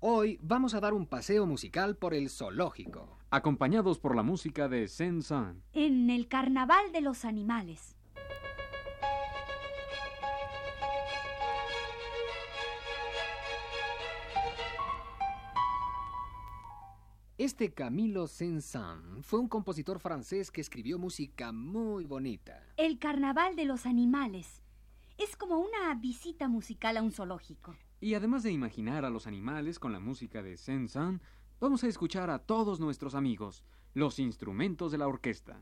Hoy vamos a dar un paseo musical por el zoológico. Acompañados por la música de Sen-san. En el carnaval de los animales. Este Camilo Saint-Saëns fue un compositor francés que escribió música muy bonita. El carnaval de los animales. Es como una visita musical a un zoológico. Y además de imaginar a los animales con la música de Saint-Saëns, vamos a escuchar a todos nuestros amigos, los instrumentos de la orquesta.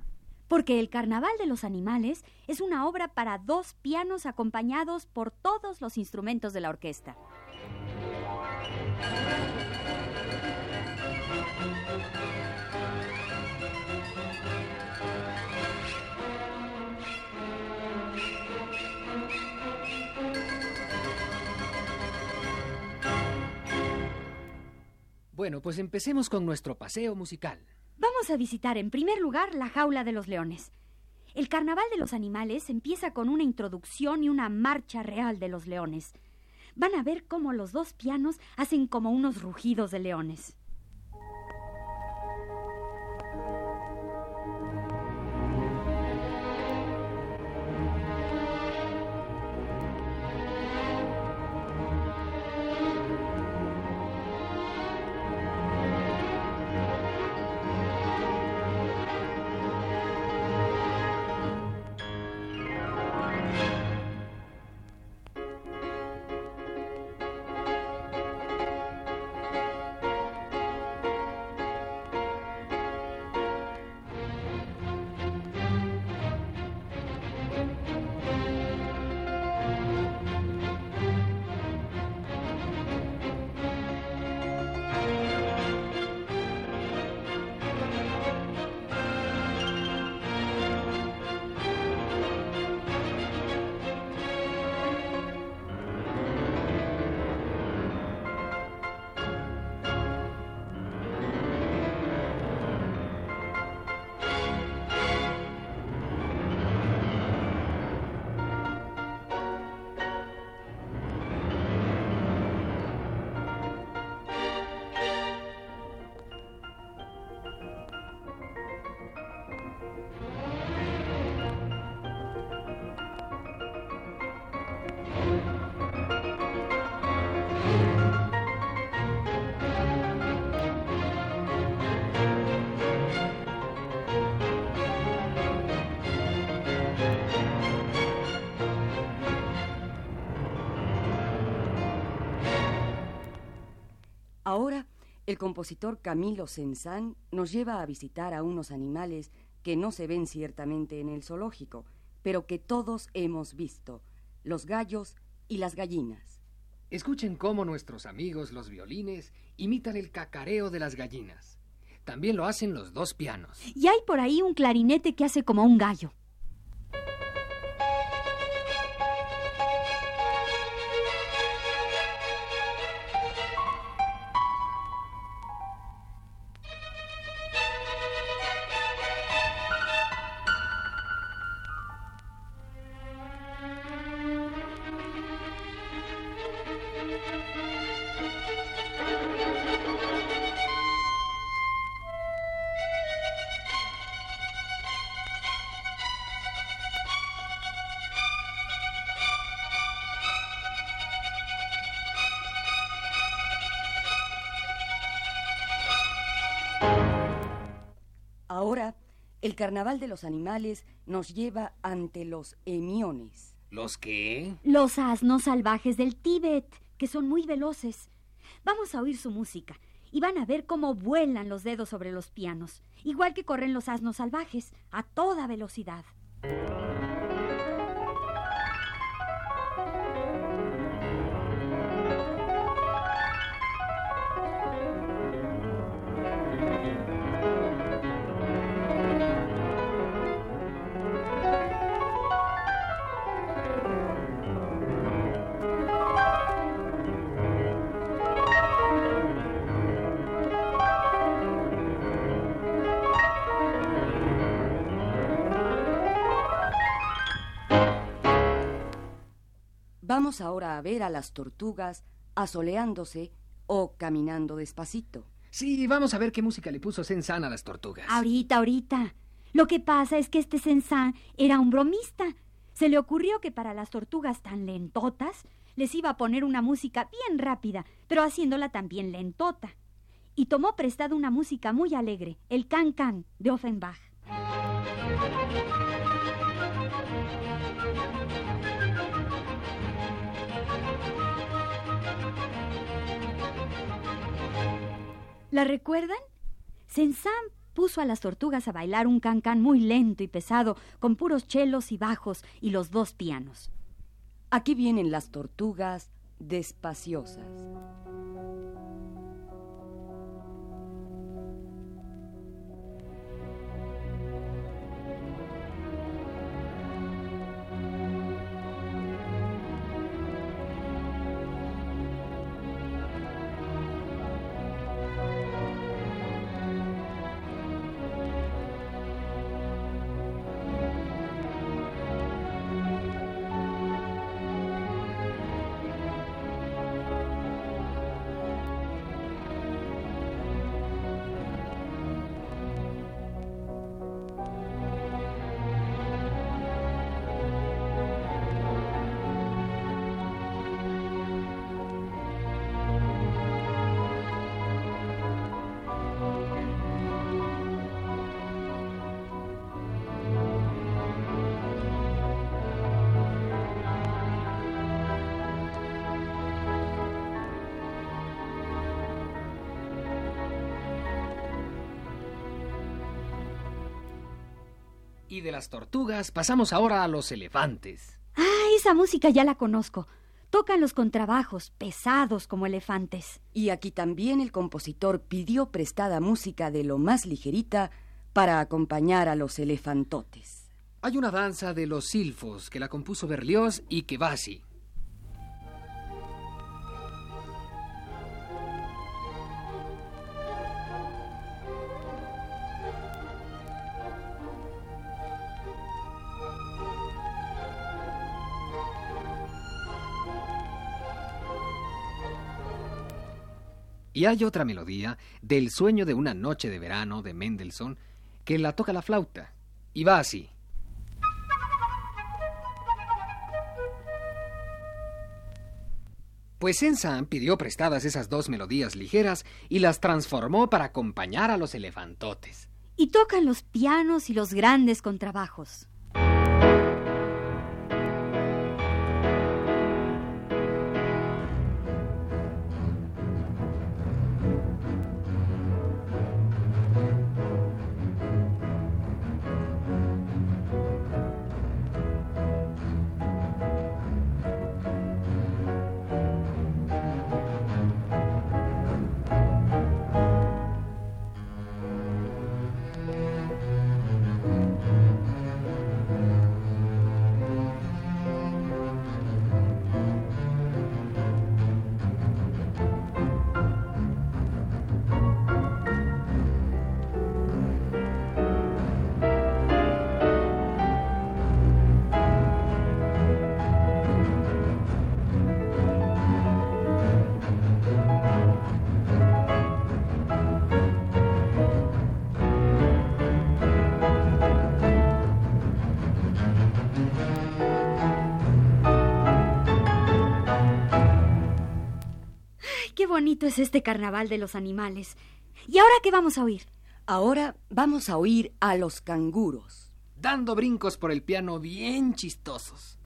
Porque el Carnaval de los Animales es una obra para dos pianos acompañados por todos los instrumentos de la orquesta. Bueno, pues empecemos con nuestro paseo musical. Vamos a visitar en primer lugar la jaula de los leones. El Carnaval de los Animales empieza con una introducción y una marcha real de los leones. Van a ver cómo los dos pianos hacen como unos rugidos de leones. Ahora, el compositor Camilo Senzán nos lleva a visitar a unos animales que no se ven ciertamente en el zoológico, pero que todos hemos visto, los gallos y las gallinas. Escuchen cómo nuestros amigos los violines imitan el cacareo de las gallinas. También lo hacen los dos pianos. Y hay por ahí un clarinete que hace como un gallo. El carnaval de los animales nos lleva ante los emiones. ¿Los qué? Los asnos salvajes del Tíbet, que son muy veloces. Vamos a oír su música y van a ver cómo vuelan los dedos sobre los pianos, igual que corren los asnos salvajes, a toda velocidad. Vamos ahora a ver a las tortugas asoleándose o caminando despacito. Sí, vamos a ver qué música le puso Sensan a las tortugas. Ahorita, ahorita. Lo que pasa es que este Sensan era un bromista. Se le ocurrió que para las tortugas tan lentotas les iba a poner una música bien rápida, pero haciéndola también lentota. Y tomó prestado una música muy alegre, el Can Can de Offenbach. ¿La recuerdan? Sensan puso a las tortugas a bailar un cancán muy lento y pesado, con puros chelos y bajos y los dos pianos. Aquí vienen las tortugas despaciosas. Y de las tortugas pasamos ahora a los elefantes. Ah, esa música ya la conozco. Tocan los contrabajos, pesados como elefantes. Y aquí también el compositor pidió prestada música de lo más ligerita para acompañar a los elefantotes. Hay una danza de los silfos que la compuso Berlioz y que Y hay otra melodía del sueño de una noche de verano de Mendelssohn que la toca la flauta y va así. Pues Ensan pidió prestadas esas dos melodías ligeras y las transformó para acompañar a los elefantotes. Y tocan los pianos y los grandes contrabajos. Bonito es este carnaval de los animales. ¿Y ahora qué vamos a oír? Ahora vamos a oír a los canguros. Dando brincos por el piano bien chistosos.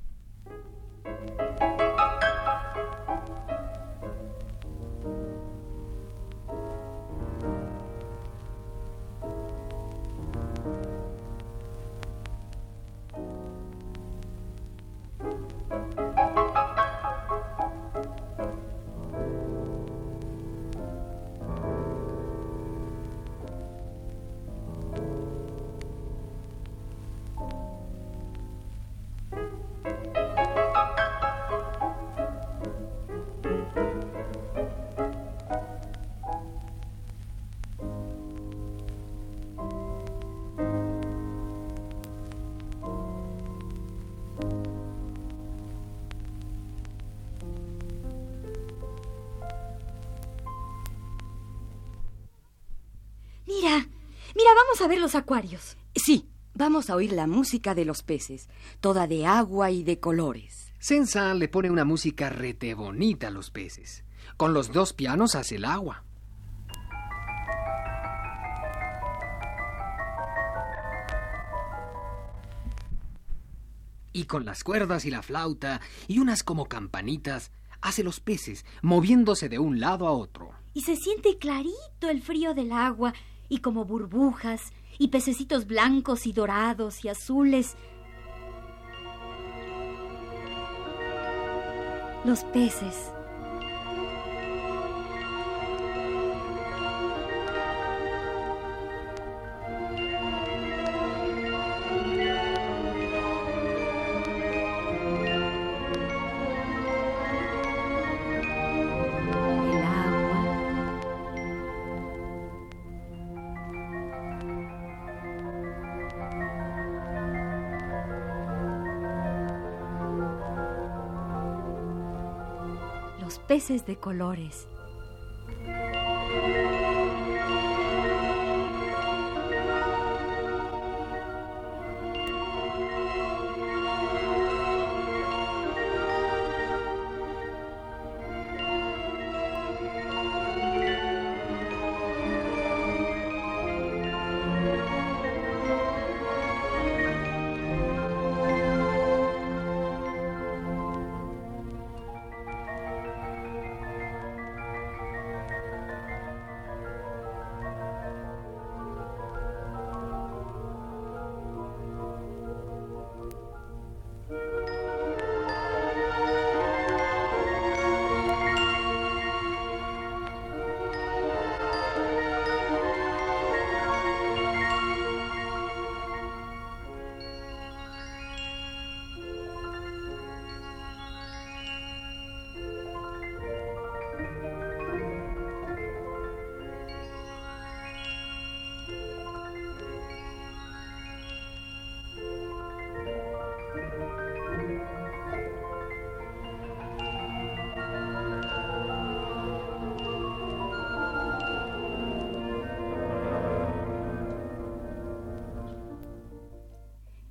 Vamos a ver los acuarios. Sí, vamos a oír la música de los peces, toda de agua y de colores. Sensan le pone una música rete bonita a los peces. Con los dos pianos hace el agua. Y con las cuerdas y la flauta y unas como campanitas, hace los peces, moviéndose de un lado a otro. Y se siente clarito el frío del agua, y como burbujas, y pececitos blancos y dorados y azules. Los peces. De colores.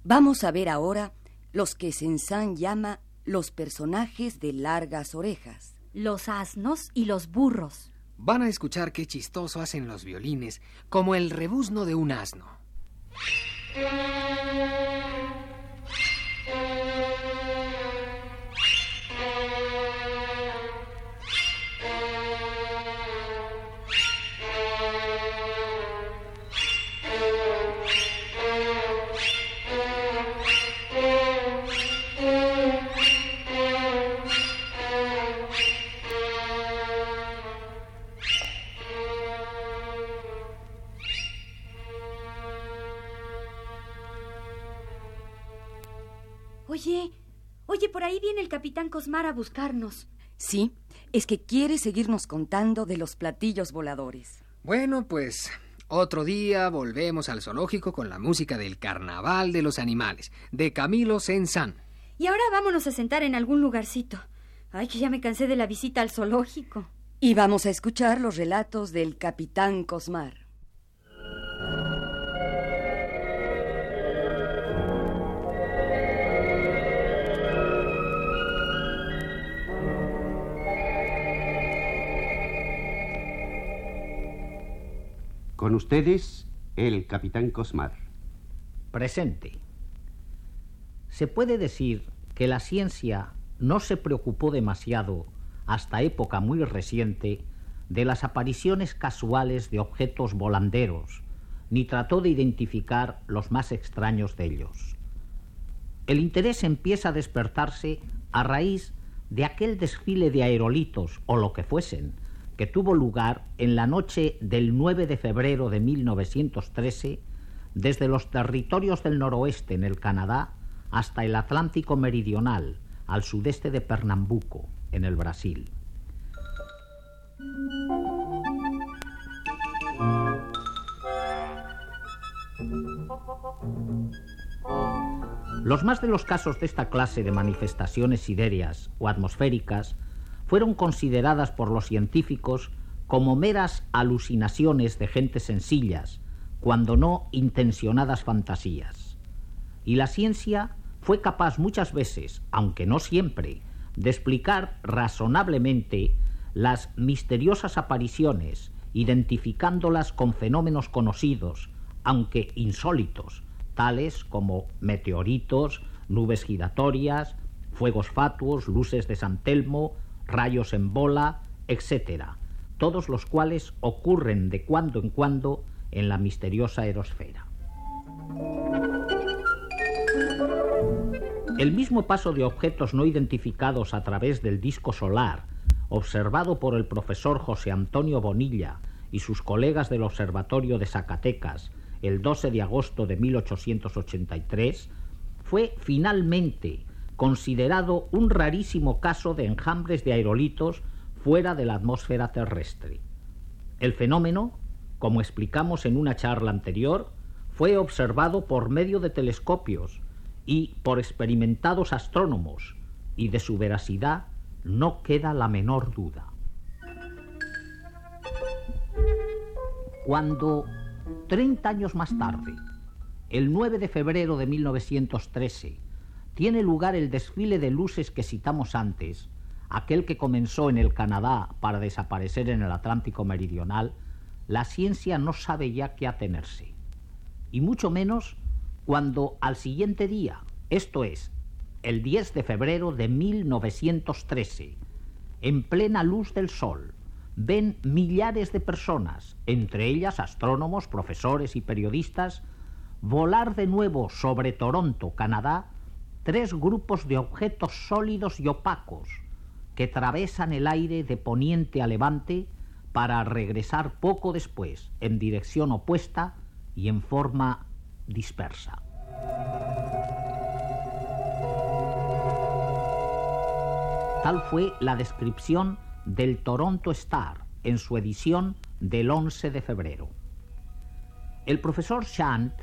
Vamos a ver ahora los que Sensan llama los personajes de largas orejas. Los asnos y los burros. Van a escuchar qué chistoso hacen los violines, como el rebuzno de un asno. Oye, oye, por ahí viene el capitán Cosmar a buscarnos. Sí, es que quiere seguirnos contando de los platillos voladores. Bueno, pues otro día volvemos al zoológico con la música del Carnaval de los Animales, de Camilo Sensan. Y ahora vámonos a sentar en algún lugarcito. Ay, que ya me cansé de la visita al zoológico. Y vamos a escuchar los relatos del capitán Cosmar. Con ustedes, el capitán Cosmar. Presente. Se puede decir que la ciencia no se preocupó demasiado, hasta época muy reciente, de las apariciones casuales de objetos volanderos, ni trató de identificar los más extraños de ellos. El interés empieza a despertarse a raíz de aquel desfile de aerolitos o lo que fuesen, que tuvo lugar en la noche del 9 de febrero de 1913 desde los territorios del noroeste en el Canadá hasta el Atlántico Meridional, al sudeste de Pernambuco, en el Brasil. Los más de los casos de esta clase de manifestaciones sidéreas o atmosféricas fueron consideradas por los científicos como meras alucinaciones de gentes sencillas, cuando no intencionadas fantasías. Y la ciencia fue capaz muchas veces, aunque no siempre, de explicar razonablemente las misteriosas apariciones, identificándolas con fenómenos conocidos, aunque insólitos, tales como meteoritos, nubes giratorias, fuegos fatuos, luces de San Telmo, rayos en bola, etc., todos los cuales ocurren de cuando en cuando en la misteriosa aerosfera. El mismo paso de objetos no identificados a través del disco solar, observado por el profesor José Antonio Bonilla y sus colegas del Observatorio de Zacatecas el 12 de agosto de 1883, fue finalmente considerado un rarísimo caso de enjambres de aerolitos fuera de la atmósfera terrestre. El fenómeno, como explicamos en una charla anterior, fue observado por medio de telescopios y por experimentados astrónomos, y de su veracidad no queda la menor duda. Cuando, 30 años más tarde, el 9 de febrero de 1913, tiene lugar el desfile de luces que citamos antes, aquel que comenzó en el Canadá para desaparecer en el Atlántico Meridional, la ciencia no sabe ya qué atenerse. Y mucho menos cuando al siguiente día, esto es, el 10 de febrero de 1913, en plena luz del sol, ven millares de personas, entre ellas astrónomos, profesores y periodistas, volar de nuevo sobre Toronto, Canadá, tres grupos de objetos sólidos y opacos que travesan el aire de poniente a levante para regresar poco después en dirección opuesta y en forma dispersa. Tal fue la descripción del Toronto Star en su edición del 11 de febrero. El profesor Shant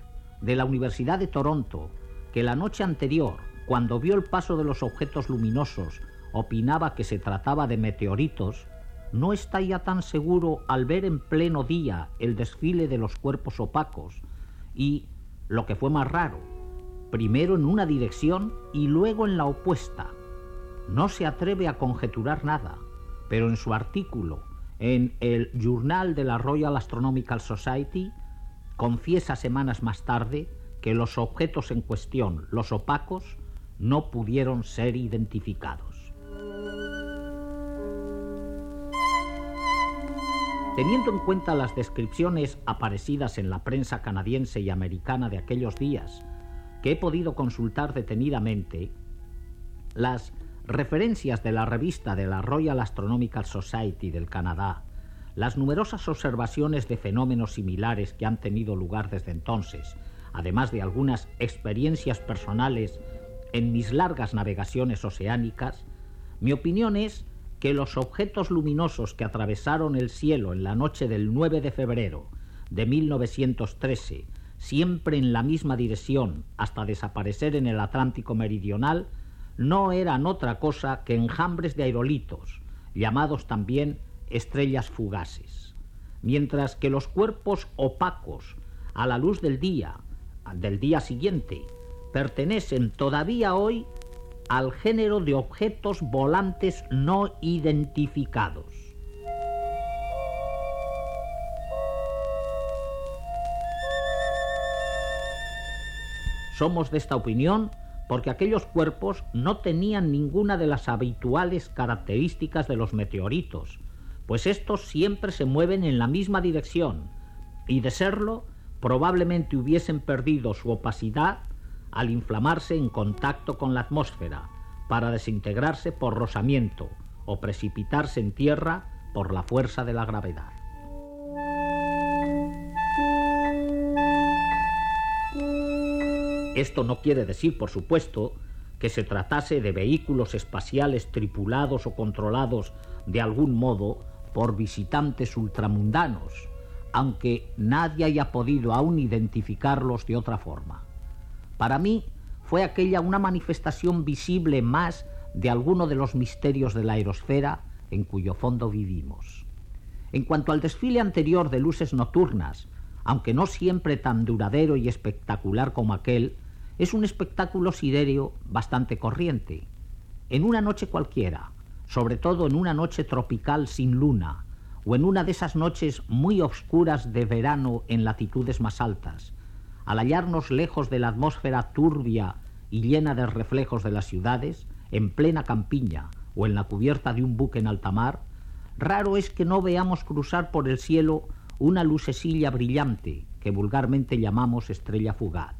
de la Universidad de Toronto, que la noche anterior, cuando vio el paso de los objetos luminosos, opinaba que se trataba de meteoritos, no está ya tan seguro al ver en pleno día el desfile de los cuerpos opacos y, lo que fue más raro, primero en una dirección y luego en la opuesta. No se atreve a conjeturar nada, pero en su artículo en el Journal de la Royal Astronomical Society confiesa semanas más tarde que los objetos en cuestión, los opacos, no pudieron ser identificados. Teniendo en cuenta las descripciones aparecidas en la prensa canadiense y americana de aquellos días, que he podido consultar detenidamente, las referencias de la revista de la Royal Astronomical Society del Canadá, las numerosas observaciones de fenómenos similares que han tenido lugar desde entonces, además de algunas experiencias personales en mis largas navegaciones oceánicas, mi opinión es que los objetos luminosos que atravesaron el cielo en la noche del 9 de febrero de 1913, siempre en la misma dirección hasta desaparecer en el Atlántico Meridional, no eran otra cosa que enjambres de aerolitos, llamados también estrellas fugaces, mientras que los cuerpos opacos a la luz del día, del día siguiente, pertenecen todavía hoy al género de objetos volantes no identificados. Somos de esta opinión porque aquellos cuerpos no tenían ninguna de las habituales características de los meteoritos, pues estos siempre se mueven en la misma dirección, y de serlo, probablemente hubiesen perdido su opacidad al inflamarse en contacto con la atmósfera, para desintegrarse por rozamiento o precipitarse en tierra por la fuerza de la gravedad. Esto no quiere decir, por supuesto, que se tratase de vehículos espaciales tripulados o controlados de algún modo por visitantes ultramundanos, aunque nadie haya podido aún identificarlos de otra forma. Para mí fue aquella una manifestación visible más de alguno de los misterios de la aerosfera en cuyo fondo vivimos. En cuanto al desfile anterior de luces nocturnas, aunque no siempre tan duradero y espectacular como aquel, es un espectáculo siderio bastante corriente. En una noche cualquiera, sobre todo en una noche tropical sin luna, o en una de esas noches muy oscuras de verano en latitudes más altas, al hallarnos lejos de la atmósfera turbia y llena de reflejos de las ciudades, en plena campiña o en la cubierta de un buque en alta mar, raro es que no veamos cruzar por el cielo una lucecilla brillante que vulgarmente llamamos estrella fugaz.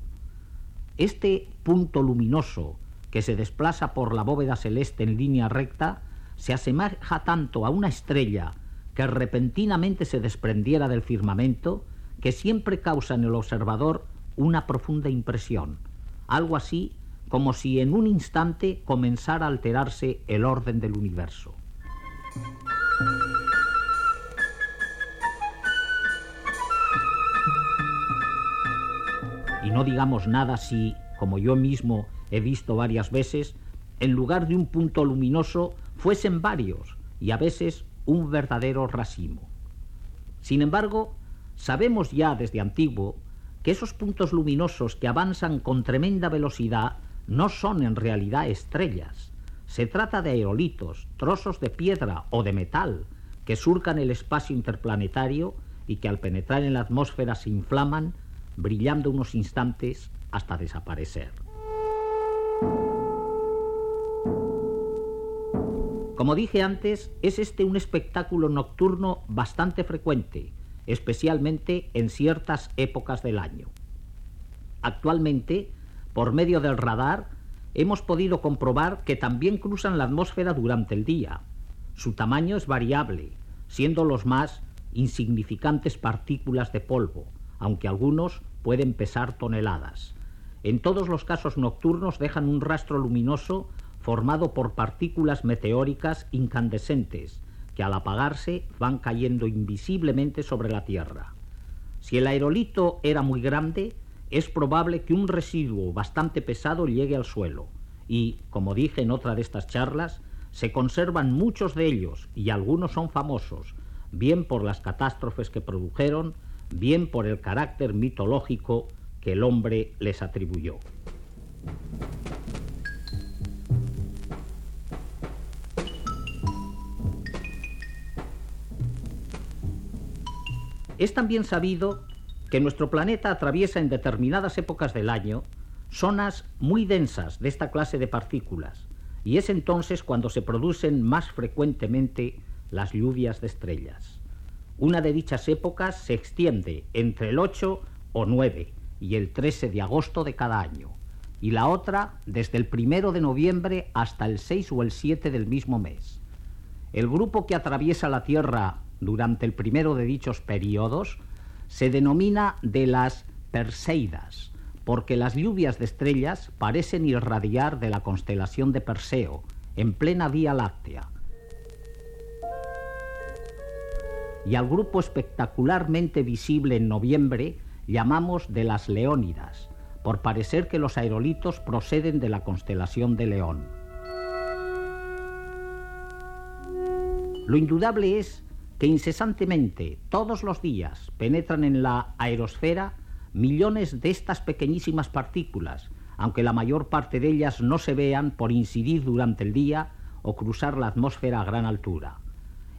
Este punto luminoso que se desplaza por la bóveda celeste en línea recta se asemeja tanto a una estrella que repentinamente se desprendiera del firmamento que siempre causa en el observador una profunda impresión, algo así como si en un instante comenzara a alterarse el orden del universo. Y no digamos nada si, como yo mismo he visto varias veces, en lugar de un punto luminoso fuesen varios y a veces un verdadero racimo. Sin embargo, sabemos ya desde antiguo que esos puntos luminosos que avanzan con tremenda velocidad no son en realidad estrellas. Se trata de aerolitos, trozos de piedra o de metal que surcan el espacio interplanetario y que al penetrar en la atmósfera se inflaman, brillando unos instantes hasta desaparecer. Como dije antes, es este un espectáculo nocturno bastante frecuente, especialmente en ciertas épocas del año. Actualmente, por medio del radar, hemos podido comprobar que también cruzan la atmósfera durante el día. Su tamaño es variable, siendo los más insignificantes partículas de polvo, aunque algunos pueden pesar toneladas. En todos los casos nocturnos dejan un rastro luminoso formado por partículas meteóricas incandescentes, que al apagarse van cayendo invisiblemente sobre la Tierra. Si el aerolito era muy grande, es probable que un residuo bastante pesado llegue al suelo, y, como dije en otra de estas charlas, se conservan muchos de ellos, y algunos son famosos, bien por las catástrofes que produjeron, bien por el carácter mitológico que el hombre les atribuyó. Es también sabido que nuestro planeta atraviesa en determinadas épocas del año zonas muy densas de esta clase de partículas, y es entonces cuando se producen más frecuentemente las lluvias de estrellas. Una de dichas épocas se extiende entre el 8 o 9 y el 13 de agosto de cada año, y la otra desde el 1 de noviembre hasta el 6 o el 7 del mismo mes. El grupo que atraviesa la Tierra durante el primero de dichos periodos se denomina de las Perseidas, porque las lluvias de estrellas parecen irradiar de la constelación de Perseo, en plena Vía Láctea, y al grupo espectacularmente visible en noviembre llamamos de las Leónidas, por parecer que los aerolitos proceden de la constelación de León. Lo indudable es que incesantemente, todos los días, penetran en la aerosfera millones de estas pequeñísimas partículas, aunque la mayor parte de ellas no se vean por incidir durante el día o cruzar la atmósfera a gran altura.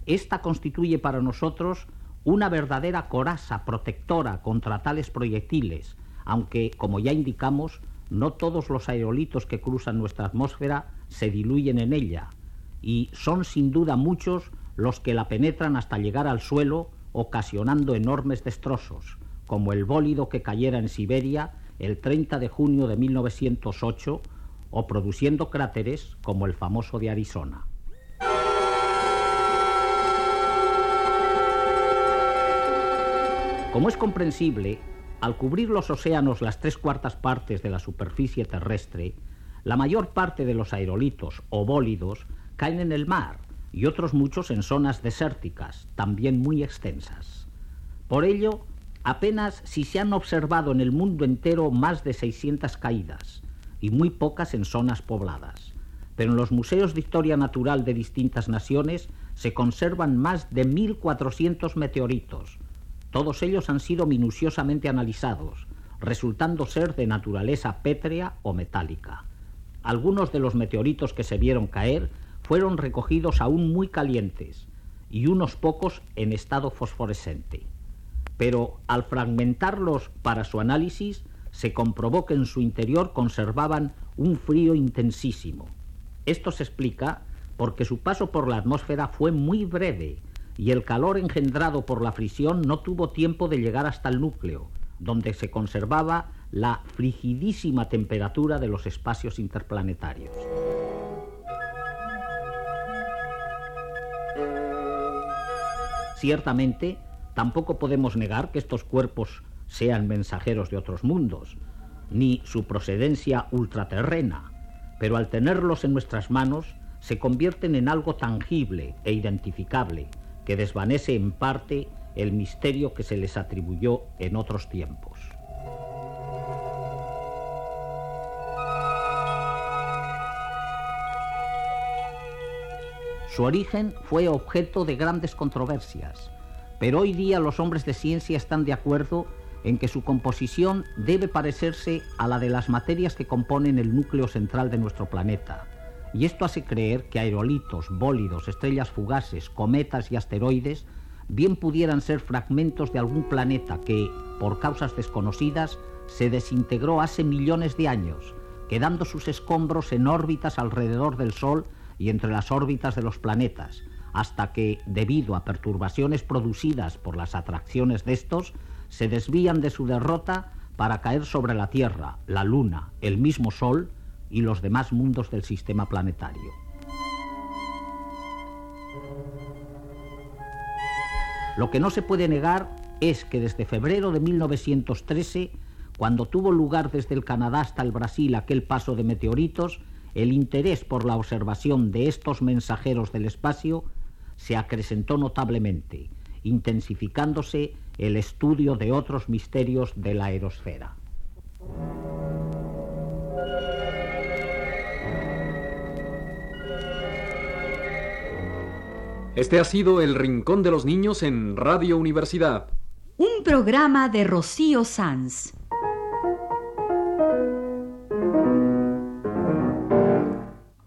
Esta constituye para nosotros una verdadera coraza protectora contra tales proyectiles, aunque, como ya indicamos, no todos los aerolitos que cruzan nuestra atmósfera se diluyen en ella, y son sin duda muchos los que la penetran hasta llegar al suelo, ocasionando enormes destrozos, como el bólido que cayera en Siberia el 30 de junio de 1908, o produciendo cráteres como el famoso de Arizona. Como es comprensible, al cubrir los océanos las tres cuartas partes de la superficie terrestre, la mayor parte de los aerolitos o bólidos caen en el mar y otros muchos en zonas desérticas, también muy extensas. Por ello, apenas si se han observado en el mundo entero más de 600 caídas y muy pocas en zonas pobladas. Pero en los museos de historia natural de distintas naciones se conservan más de 1.400 meteoritos, Todos ellos han sido minuciosamente analizados, resultando ser de naturaleza pétrea o metálica. Algunos de los meteoritos que se vieron caer fueron recogidos aún muy calientes y unos pocos en estado fosforescente. Pero al fragmentarlos para su análisis, se comprobó que en su interior conservaban un frío intensísimo. Esto se explica porque su paso por la atmósfera fue muy breve y el calor engendrado por la fricción no tuvo tiempo de llegar hasta el núcleo, donde se conservaba la frigidísima temperatura de los espacios interplanetarios. Ciertamente, tampoco podemos negar que estos cuerpos sean mensajeros de otros mundos, ni su procedencia ultraterrena, pero al tenerlos en nuestras manos se convierten en algo tangible e identificable que desvanece en parte el misterio que se les atribuyó en otros tiempos. Su origen fue objeto de grandes controversias, pero hoy día los hombres de ciencia están de acuerdo en que su composición debe parecerse a la de las materias que componen el núcleo central de nuestro planeta. Y esto hace creer que aerolitos, bólidos, estrellas fugaces, cometas y asteroides bien pudieran ser fragmentos de algún planeta que, por causas desconocidas, se desintegró hace millones de años, quedando sus escombros en órbitas alrededor del Sol y entre las órbitas de los planetas, hasta que, debido a perturbaciones producidas por las atracciones de estos, se desvían de su derrota para caer sobre la Tierra, la Luna, el mismo Sol y los demás mundos del sistema planetario. Lo que no se puede negar es que desde febrero de 1913, cuando tuvo lugar desde el Canadá hasta el Brasil aquel paso de meteoritos, el interés por la observación de estos mensajeros del espacio se acrecentó notablemente, intensificándose el estudio de otros misterios de la aerosfera. Este ha sido El Rincón de los Niños en Radio Universidad. Un programa de Rocío Sanz.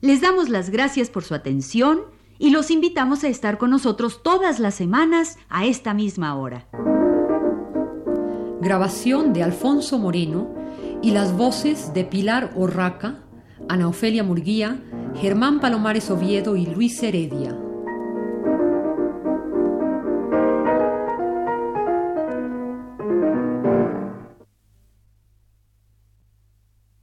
les damos las gracias por su atención y los invitamos a estar con nosotros todas las semanas a esta misma hora. Grabación de Alfonso Moreno y las voces de Pilar Orraca, Ana Ofelia Murguía, Germán Palomares Oviedo y Luis Heredia.